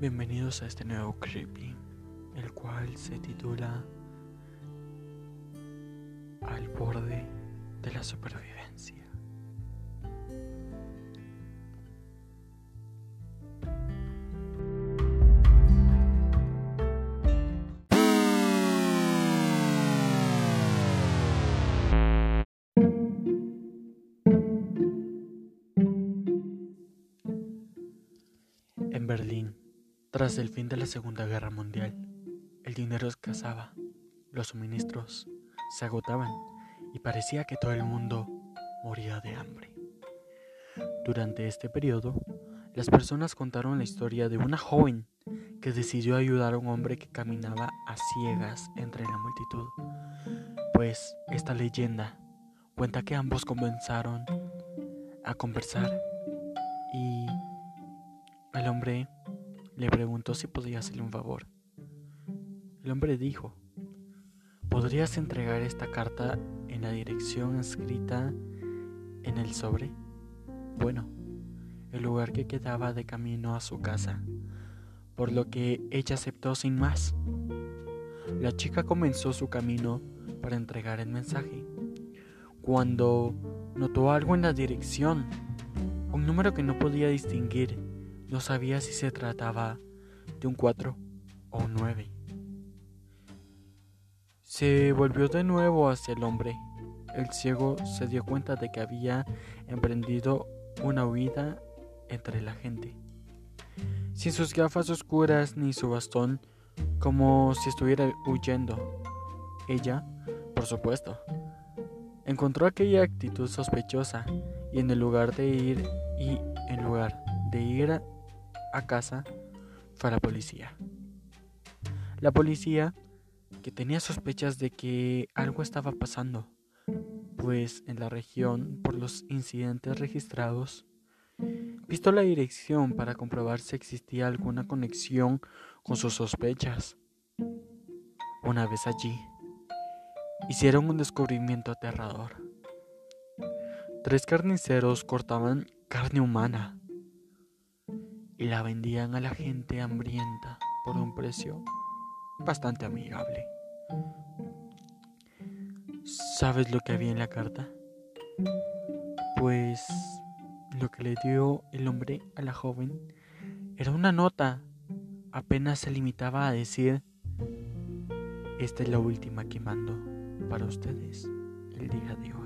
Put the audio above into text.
Bienvenidos a este nuevo creepy, el cual se titula Al borde de la supervivencia. En Berlín, tras el fin de la Segunda Guerra Mundial, el dinero escasaba, los suministros se agotaban y parecía que todo el mundo moría de hambre. Durante este periodo, las personas contaron la historia de una joven que decidió ayudar a un hombre que caminaba a ciegas entre la multitud, pues esta leyenda cuenta que ambos comenzaron a conversar y el hombre le preguntó si podía hacerle un favor. El hombre dijo, ¿podrías entregar esta carta en la dirección escrita en el sobre? Bueno, el lugar que quedaba de camino a su casa, por lo que ella aceptó sin más. La chica comenzó su camino para entregar el mensaje, cuando notó algo en la dirección, un número que no podía distinguir no sabía si se trataba de un 4 o un 9. Se volvió de nuevo hacia el hombre. El ciego se dio cuenta de que había emprendido una huida entre la gente. Sin sus gafas oscuras ni su bastón, como si estuviera huyendo. Ella, por supuesto, encontró aquella actitud sospechosa y en el lugar de ir y en lugar de ir a casa fue a la policía. La policía, que tenía sospechas de que algo estaba pasando, pues en la región, por los incidentes registrados, visto la dirección para comprobar si existía alguna conexión con sus sospechas. Una vez allí, hicieron un descubrimiento aterrador. Tres carniceros cortaban carne humana y la vendían a la gente hambrienta por un precio bastante amigable. ¿Sabes lo que había en la carta? Pues lo que le dio el hombre a la joven era una nota. Apenas se limitaba a decir, esta es la última que mando para ustedes el día de hoy.